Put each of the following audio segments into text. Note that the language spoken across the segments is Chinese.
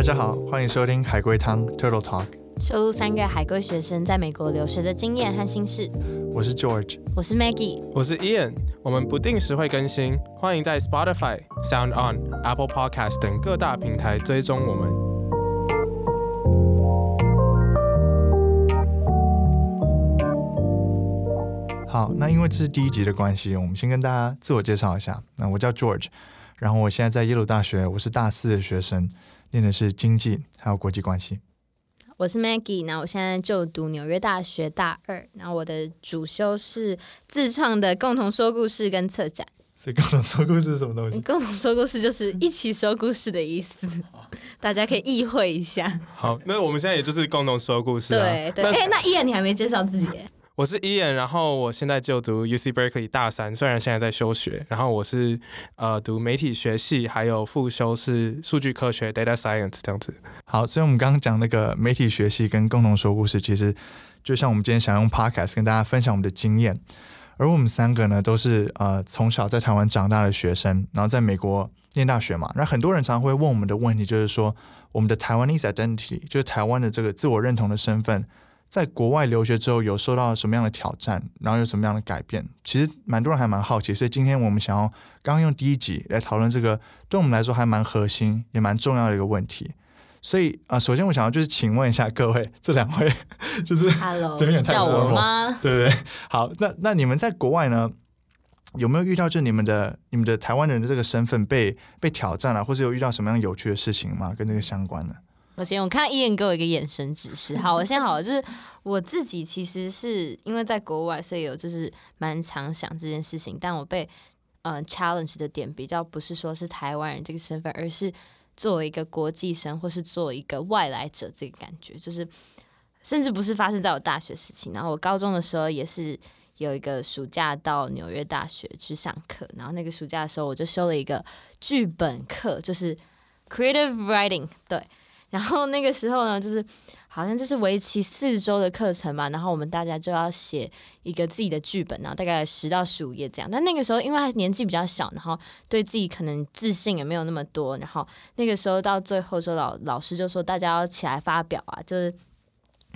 大家好，欢迎收听海龟汤 Turtle Talk，收录三个海归学生在美国留学的经验和心事。我是 George。我是 Maggie，我是 Ian，我们不定时会更新，欢迎在 Spotify、Sound On、Apple Podcast 等各大平台追踪我们。好，那因为这是第一集的关系，我们先跟大家自我介绍一下。那我叫 George，然后我现在在耶鲁大学，我是大四的学生，念的是经济还有国际关系。我是 Maggie，那我现在就读纽约大学大二，那我的主修是自创的共同说故事跟策展。所以共同说故事是什么东西？共同说故事就是一起说故事的意思，大家可以意会一下。好，那我们现在也就是共同说故事、啊。对对，那哎、那伊恩你还没介绍自己耶？我是 Ian，然后我现在就读 UC Berkeley 大三，虽然现在在休学，然后我是呃读媒体学系，还有副修是数据科学 （data science） 这样子。好，所以我们刚刚讲那个媒体学系跟共同说故事，其实就像我们今天想用 podcast 跟大家分享我们的经验。而我们三个呢，都是呃从小在台湾长大的学生，然后在美国念大学嘛。那很多人常会问我们的问题，就是说我们的 Taiwanese identity，就是台湾的这个自我认同的身份，在国外留学之后有受到什么样的挑战，然后有什么样的改变？其实蛮多人还蛮好奇，所以今天我们想要刚刚用第一集来讨论这个，对我们来说还蛮核心也蛮重要的一个问题。所以啊、呃首先我想要就是请问一下各位，这两位 就是 Hello，这边有太叫我吗？对不对？好，那那你们在国外呢，有没有遇到就你们的你们的台湾人的这个身份被被挑战了、或是有遇到什么样有趣的事情吗？跟这个相关的？我先，我看到伊恩给我一个眼神指示。好，我先好了，就是我自己其实是因为在国外，所以有就是蛮常想这件事情，但我被呃 challenge 的点比较不是说是台湾人这个身份，而是作为一个国际生或是作为一个外来者这个感觉，就是甚至不是发生在我大学时期，然后我高中的时候也是。有一个暑假到纽约大学去上课，然后那个暑假的时候我就修了一个剧本课，就是 creative writing，对，然后那个时候呢，就是好像就是为期四周的课程嘛，然后我们大家就要写一个自己的剧本，然后大概十到十五页这样。但那个时候因为他年纪比较小，然后对自己可能自信也没有那么多，然后那个时候到最后说老老师就说大家要起来发表啊，就是。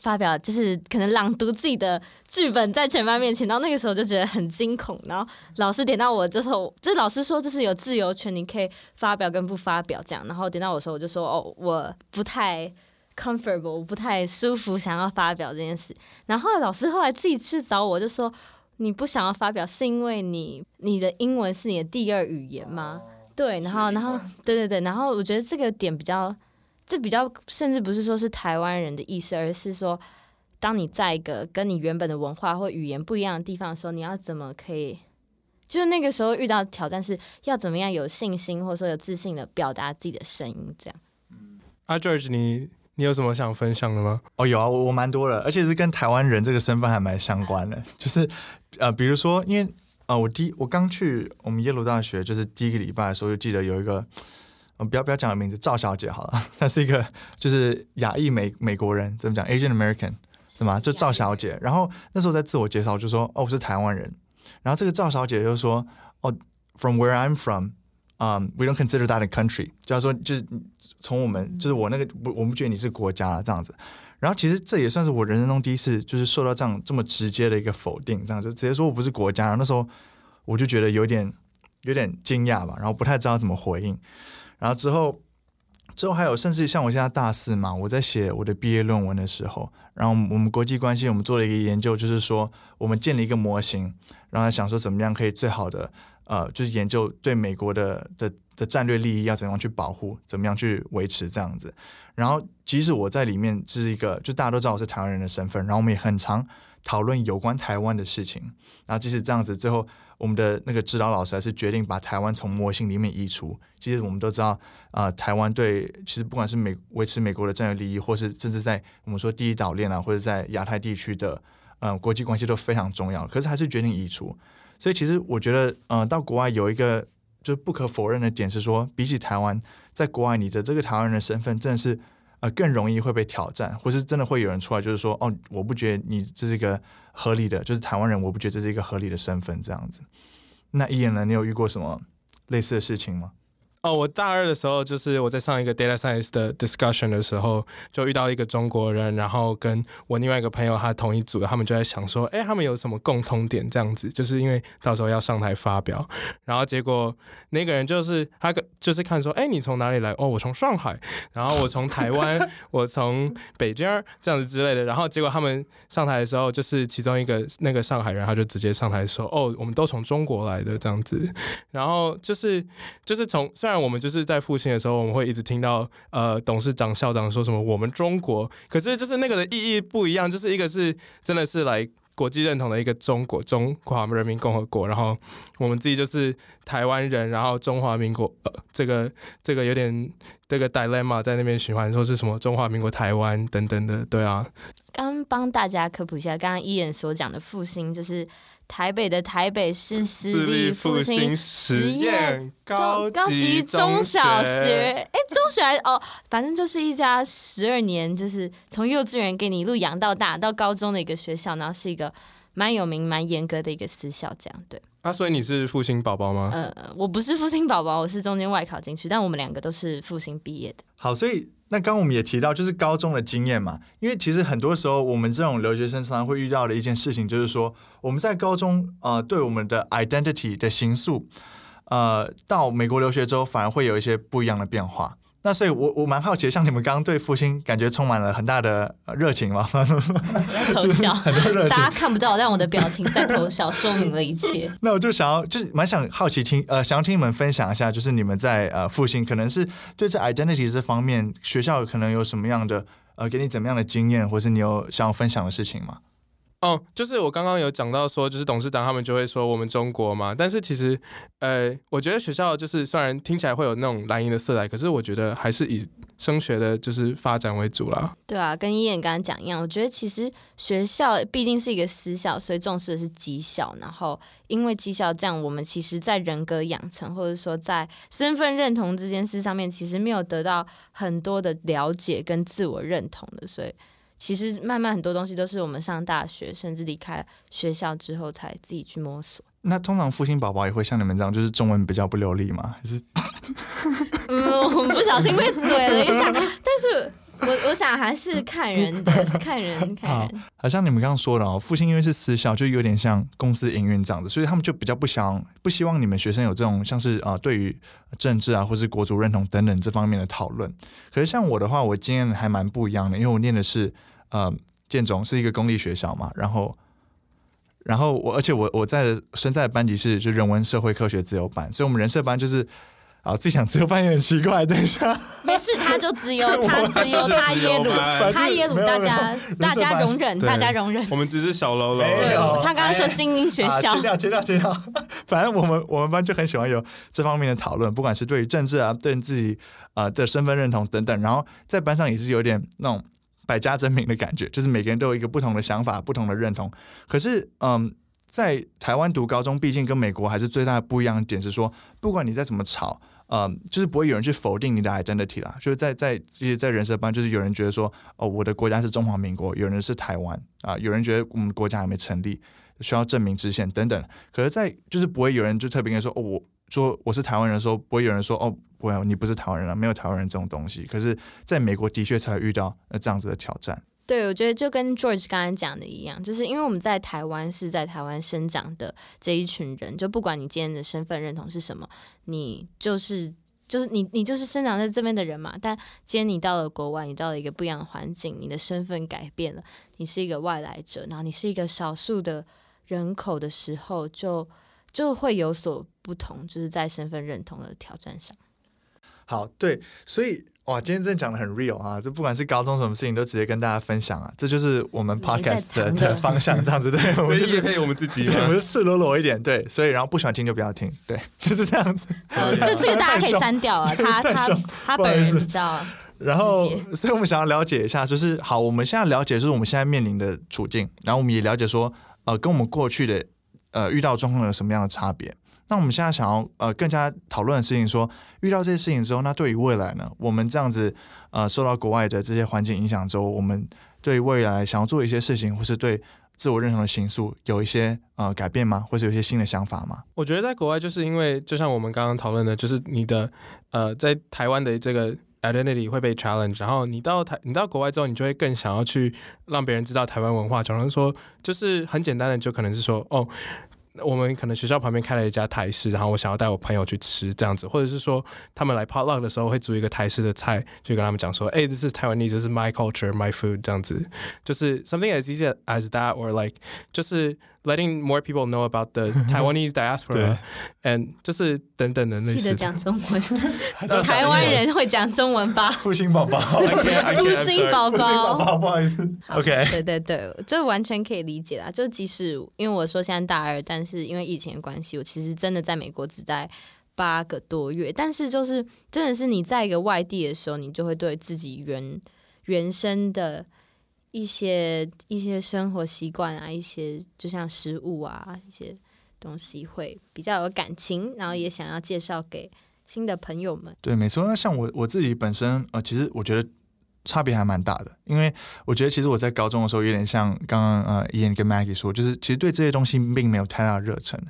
发表就是可能朗读自己的剧本在全班面前，然后那个时候就觉得很惊恐。然后老师点到我之后，就是老师说就是有自由权，你可以发表跟不发表这样。然后点到我说，我就说哦，我不太 comfortable，我不太舒服，想要发表这件事。然后老师后来自己去找我，就说你不想要发表是因为你你的英文是你的第二语言吗？对，然后然后对对对，然后我觉得这个点比较，这比较甚至不是说是台湾人的意识，而是说。当你在一个跟你原本的文化或语言不一样的地方的时候，你要怎么可以？就是那个时候遇到的挑战是要怎么样有信心或者说有自信的表达自己的声音，这样。啊，George，你你有什么想分享的吗？哦，有啊，我我蛮多的，而且是跟台湾人这个身份还蛮相关的。就是呃，比如说，因为呃，我第一我刚去我们耶鲁大学，就是第一个礼拜的时候，就记得有一个。呃，不要不要讲的名字，赵小姐好了，她是一个就是亚裔美美国人，怎么讲，Asian American 是吗？就赵小姐。然后那时候在自我介绍就说，哦，我是台湾人。然后这个赵小姐就说，哦，From where I'm from，嗯、w e don't consider that a country，就要说就是从我们就是我那个我，我们觉得你是国家这样子。然后其实这也算是我人生中第一次，就是受到这样这么直接的一个否定，这样就直接说我不是国家。那时候我就觉得有点有点惊讶吧，然后不太知道怎么回应。然后之后，之后还有，甚至像我现在大四嘛，我在写我的毕业论文的时候，然后我们国际关系，我们做了一个研究，就是说我们建了一个模型，然后想说怎么样可以最好的，呃，就是研究对美国的的的战略利益要怎样去保护，怎么样去维持这样子。然后即使我在里面是一个，就大家都知道我是台湾人的身份，然后我们也很常讨论有关台湾的事情。然后即使这样子，最后。我们的那个指导老师还是决定把台湾从模型里面移除。其实我们都知道，啊、台湾对其实不管是美维持美国的战略利益，或是甚至在我们说第一岛链啊，或者在亚太地区的呃国际关系都非常重要。可是还是决定移除。所以其实我觉得，呃，到国外有一个就是不可否认的点是说，比起台湾，在国外你的这个台湾人的身份真的是更容易会被挑战，或是真的会有人出来就是说，哦，我不觉得你这是一个合理的，就是台湾人，我不觉得这是一个合理的身份这样子。那一言呢？你有遇过什么类似的事情吗？哦，我大二的时候，就是我在上一个 data science 的 discussion 的时候，就遇到一个中国人，然后跟我另外一个朋友，他同一组的，他们就在想说，哎，他们有什么共通点？这样子，就是因为到时候要上台发表，然后结果那个人就是他，就是看说，哎，你从哪里来？哦，我从上海，然后我从台湾，我从北京这样子之类的，然后结果他们上台的时候，就是其中一个那个上海人，他就直接上台说，哦，我们都从中国来的这样子，然后就是就是从虽然。我们就是在复兴的时候，我们会一直听到呃董事长、校长说什么“我们中国”，可是就是那个的意义不一样，就是一个是真的是来国际认同的一个中国中华人民共和国，然后我们自己就是台湾人，然后中华民国呃这个这个有点这个 dilemma 在那边循环，说是什么中华民国台湾等等的，对啊。刚帮大家科普一下，刚刚伊人所讲的复兴就是。台北的台北市私立复兴实验高级中小学，哎，中学哦，反正就是一家十二年，就是从幼稚园给你一路养到大，到高中的一个学校，然后是一个蛮有名、蛮严格的一个私校，这样对。啊，所以你是复兴宝宝吗？呃，我不是复兴宝宝，我是中间外考进去，但我们两个都是复兴毕业的。好，所以。那刚刚我们也提到，就是高中的经验嘛，因为其实很多时候我们这种留学生常常会遇到的一件事情，就是说我们在高中呃对我们的 identity 的形塑，呃到美国留学之后反而会有一些不一样的变化。那所以，我我蛮好奇，像你们刚刚对复兴感觉充满了很大的热情吗？偷笑，很多热情，大家看不到，但我的表情在偷笑，说明了一切。那我就想要，就是蛮想好奇听，呃，想要听你们分享一下，就是你们在呃复兴，可能是对这 identity 这方面，学校可能有什么样的呃，给你怎么样的经验，或是你有想要分享的事情吗？哦，就是我刚刚有讲到说，就是董事长他们就会说我们中国嘛，但是其实，呃，我觉得学校就是虽然听起来会有那种蓝营的色彩，可是我觉得还是以升学的就是发展为主啦。对啊，跟伊眼刚刚讲一样，我觉得其实学校毕竟是一个私校，所以重视的是绩效，然后因为绩效这样，我们其实在人格养成或者说在身份认同这件事上面，其实没有得到很多的了解跟自我认同的，所以。其实慢慢很多东西都是我们上大学，甚至离开学校之后才自己去摸索。那通常复兴宝宝也会像你们这样，就是中文比较不流利吗？还是？嗯，我们不小心被嘴了一下，但是我我想还是看人的，看人看人。好像你们刚刚说的哦，复兴因为是私校，就有点像公司营运这样子，所以他们就比较不想不希望你们学生有这种像是啊对于政治啊或是国族认同等等这方面的讨论。可是像我的话，我经验还蛮不一样的，因为我念的是。呃，建中是一个公立学校嘛，然后，然后我，而且我我在身在的班级是就人文社会科学自由班，所以我们人社班就是啊，自己想自由饭也很奇怪，等一下，没事，他就自由，他自由，他耶鲁，他耶鲁，大家大家容忍，大家容忍，我们只是小喽啰，对，他刚刚说精英学校，切掉，切掉，切掉，反正我们我们班就很喜欢有这方面的讨论，不管是对于政治啊，对自己啊的身份认同等等，然后在班上也是有点那种。百家争鸣的感觉，就是每个人都有一个不同的想法、不同的认同。可是，嗯，在台湾读高中，毕竟跟美国还是最大的不一样的点是说，不管你再怎么吵，嗯，就是不会有人去否定你的 identity 啦。就是在在这些在人设班，就是有人觉得说，哦，我的国家是中华民国，有人是台湾啊，有人觉得我们国家还没成立，需要证明之线等等。可是，在就是不会有人就特别跟说，哦，我说我是台湾人，说不会有人说，哦。不要，你不是台湾人啊，没有台湾人这种东西。可是，在美国的确才会遇到呃这样子的挑战。对，我觉得就跟 George 刚才讲的一样，就是因为我们在台湾是在台湾生长的这一群人，就不管你今天的身份认同是什么，你就是就是你你就是生长在这边的人嘛。但今天你到了国外，你到了一个不一样的环境，你的身份改变了，你是一个外来者，然后你是一个少数的人口的时候，就就会有所不同，就是在身份认同的挑战上。好，对，所以哇，今天真的讲的很 real 啊，就不管是高中什么事情，都直接跟大家分享啊，这就是我们 podcast 的方向，这样子，对，我们就是可以我们自己，对，我们赤裸裸一点，对，所以然后不喜欢听就不要听，对，就是这样子。这这个大家可以删掉啊，他他他本人比较。然后，所以我们想要了解一下，就是好，我们现在了解就是我们现在面临的处境，然后我们也了解说，呃，跟我们过去的呃遇到状况有什么样的差别。那我们现在想要呃更加讨论的事情，说遇到这些事情之后，那对于未来呢？我们这样子呃受到国外的这些环境影响之后，我们对未来想要做一些事情，或是对自我认同的形塑有一些呃改变吗？或是有一些新的想法吗？我觉得在国外，就是因为就像我们刚刚讨论的，就是你的呃，在台湾的这个 identity 会被 challenge，然后你到台，你到国外之后，你就会更想要去让别人知道台湾文化。假如说，就是很简单的，就可能是说，哦。我们可能学校旁边开了一家台式，然后我想要带我朋友去吃这样子，或者是说他们来 potluck 的时候会煮一个台式的菜，就跟他们讲说，哎，这是台湾 ese，这是 my culture, my food 这样子，就是 something as easy as that or like 就是。letting more people know about the Taiwanese diaspora，and 就是等等的那些。记得讲中 文，台湾人会讲中文吧？复兴宝宝，复兴宝宝，不好意思。OK，对对对，这完全可以理解啦。就即使因为我说现在大二，但是因为疫情的关系，我其实真的在美国只待八个多月。但是就是真的是你在一个外地的时候，你就会对自己原原生的。一些一些生活习惯啊，一些就像食物啊，一些东西会比较有感情，然后也想要介绍给新的朋友们。对，没错。那像我我自己本身，呃，其实我觉得差别还蛮大的，因为我觉得其实我在高中的时候有点像刚刚呃伊恩跟 Maggie 说，就是其实对这些东西并没有太大的热忱。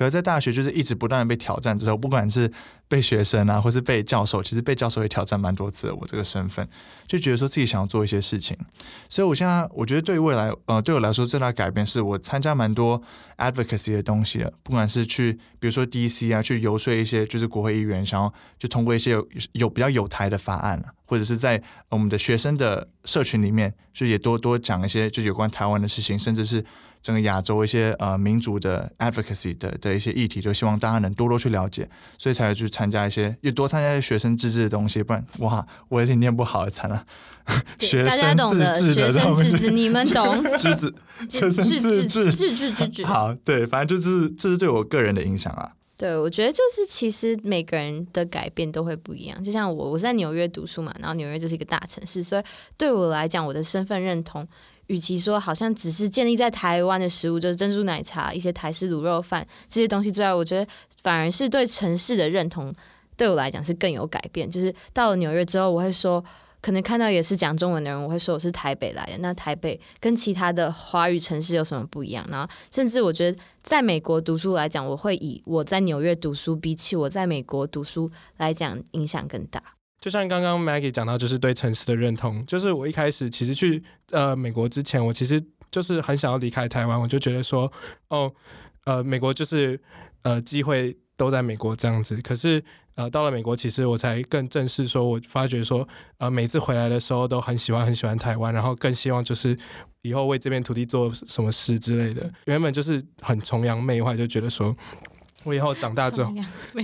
可是，在大学就是一直不断的被挑战之后，不管是被学生啊，或是被教授，其实被教授也挑战蛮多次。我这个身份就觉得说自己想要做一些事情，所以我现在我觉得对未来，呃，对我来说最大的改变是我参加蛮多 advocacy 的东西了，不管是去比如说 DC 啊，去游说一些就是国会议员，想要就通过一些有有比较有台的法案，或者是在我们的学生的社群里面，就也多多讲一些就有关台湾的事情，甚至是。整个亚洲一些呃民族的 advocacy 的的一些议题，就希望大家能多多去了解，所以才去参加一些，又多参加一些学生自治的东西，不然哇，我有点念不好，惨了。学生自治的东西，你们懂？自治，学生自治，自治，自治。好，对，反正就是这是对我个人的影响啊。对，我觉得就是其实每个人的改变都会不一样。就像我，我在纽约读书嘛，然后纽约就是一个大城市，所以对我来讲，我的身份认同。与其说好像只是建立在台湾的食物，就是珍珠奶茶、一些台式卤肉饭这些东西之外，我觉得反而是对城市的认同，对我来讲是更有改变。就是到了纽约之后，我会说，可能看到也是讲中文的人，我会说我是台北来的。那台北跟其他的华语城市有什么不一样？然后，甚至我觉得在美国读书来讲，我会以我在纽约读书，比起我在美国读书来讲，影响更大。就像刚刚 Maggie 讲到，就是对城市的认同。就是我一开始其实去呃美国之前，我其实就是很想要离开台湾。我就觉得说，哦，呃，美国就是呃机会都在美国这样子。可是呃到了美国，其实我才更正式说，我发觉说，呃每次回来的时候都很喜欢很喜欢台湾，然后更希望就是以后为这片土地做什么事之类的。原本就是很崇洋媚外，就觉得说。我以后长大之后，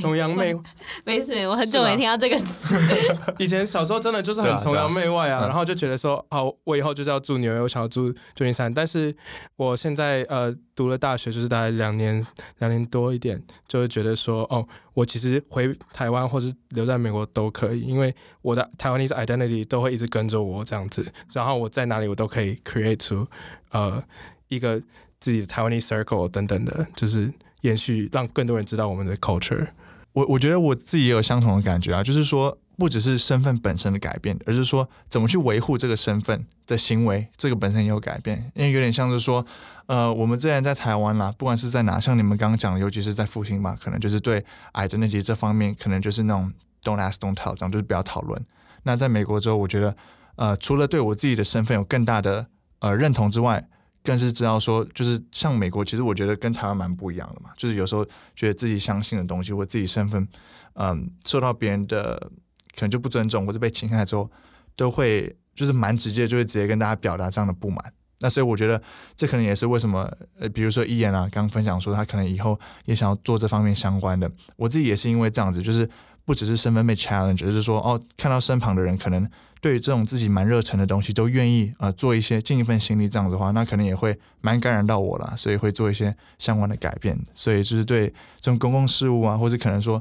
崇洋媚 没事，我很久没听到这个词。以前小时候真的就是很崇洋媚外啊，然后就觉得说，哦，我以后就是要住纽约，我想要住旧金山。但是我现在呃读了大学，就是大概两年两年多一点，就会觉得说，哦，我其实回台湾或是留在美国都可以，因为我的台湾 e s identity 都会一直跟着我这样子，然后我在哪里我都可以 create 出呃一个自己的台湾 e circle 等等的，就是。延续，让更多人知道我们的 culture。我我觉得我自己也有相同的感觉啊，就是说，不只是身份本身的改变，而是说怎么去维护这个身份的行为，这个本身也有改变。因为有点像是说，呃，我们之前在台湾啦，不管是在哪，像你们刚刚讲的，尤其是在复兴嘛，可能就是对矮的那些这方面，可能就是那种 don't ask don't tell，这样就是不要讨论。那在美国之后，我觉得，呃，除了对我自己的身份有更大的呃认同之外，更是知道说，就是像美国，其实我觉得跟台湾蛮不一样的嘛。就是有时候觉得自己相信的东西或自己身份，嗯，受到别人的可能就不尊重或者被侵害之后，都会就是蛮直接，就会直接跟大家表达这样的不满。那所以我觉得这可能也是为什么，呃，比如说伊言啊，刚刚分享说他可能以后也想要做这方面相关的。我自己也是因为这样子，就是不只是身份被 challenge，就是说哦，看到身旁的人可能。对于这种自己蛮热忱的东西，都愿意呃做一些尽一份心力，这样子的话，那可能也会蛮感染到我了，所以会做一些相关的改变。所以就是对这种公共事务啊，或者可能说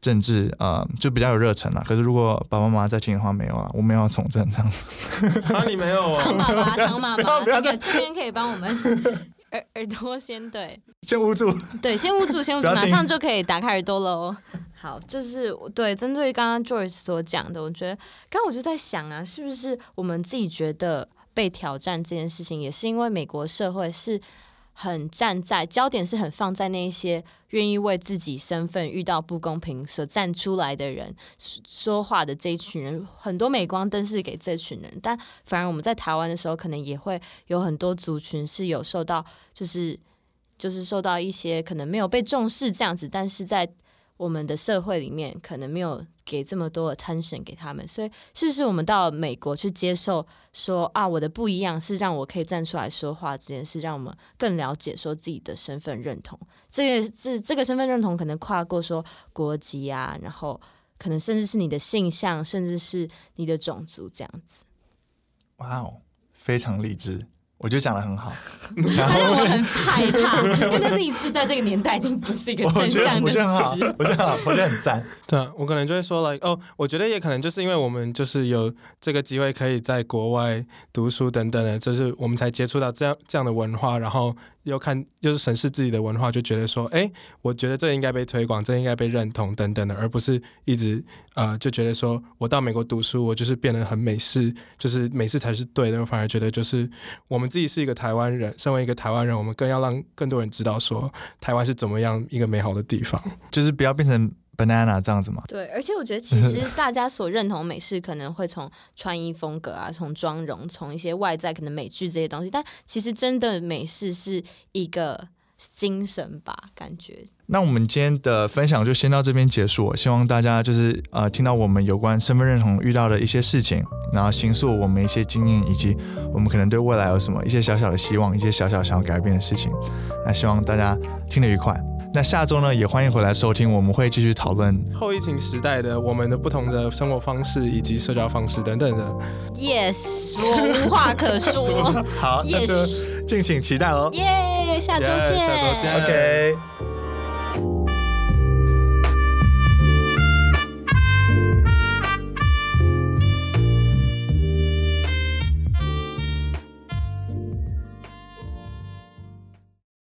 政治啊，就比较有热忱了。可是如果爸爸妈妈在听的话，没有啊，我们要从政这样子。啊，你没有啊？唐妈妈，唐妈妈，这个这边可以帮我们 耳耳朵先对，先捂住，对，先捂住，先捂住，马上就可以打开耳朵喽。好，就是对针对刚刚 Joyce 所讲的，我觉得刚刚我就在想啊，是不是我们自己觉得被挑战这件事情，也是因为美国社会是很站在焦点是很放在那一些愿意为自己身份遇到不公平所站出来的人说说话的这一群人，很多镁光灯是给这群人，但反而我们在台湾的时候，可能也会有很多族群是有受到就是就是受到一些可能没有被重视这样子，但是在我们的社会里面可能没有给这么多 attention 给他们，所以是不是我们到美国去接受说啊，我的不一样是让我可以站出来说话这件事，让我们更了解说自己的身份认同。这个这这个身份认同可能跨过说国籍啊，然后可能甚至是你的性向，甚至是你的种族这样子。哇哦，非常励志。我觉得讲的很好，他让我很害怕，因为励志在这个年代已经不是一个我正觉得向的我觉得很好。，我觉得很好，我觉得很赞。对啊，我可能就会说，like 哦，我觉得也可能就是因为我们就是有这个机会可以在国外读书等等的，就是我们才接触到这样这样的文化，然后要看就是审视自己的文化，就觉得说，哎，我觉得这应该被推广，这应该被认同等等的，而不是一直呃就觉得说我到美国读书，我就是变得很美式，就是美式才是对的，我反而觉得就是我们自己是一个台湾人，身为一个台湾人，我们更要让更多人知道说台湾是怎么样一个美好的地方。就是不要变成 banana 这样子嘛。对，而且我觉得其实大家所认同美式，可能会从穿衣风格啊，从妆容，从一些外在可能美剧这些东西，但其实真的美式是一个精神吧，感觉。那我们今天的分享就先到这边结束。希望大家就是呃听到我们有关身份认同遇到的一些事情，然后倾诉我们一些经验，以及我们可能对未来有什么一些小小的希望，一些小小想要改变的事情。那希望大家听得愉快。那下周呢，也欢迎回来收听，我们会继续讨论。后疫情时代的我们的不同的生活方式以及社交方式等等的。Yes，我无话可说。好，那就敬请期待哦。耶，下周 Yeah，下周见 OK。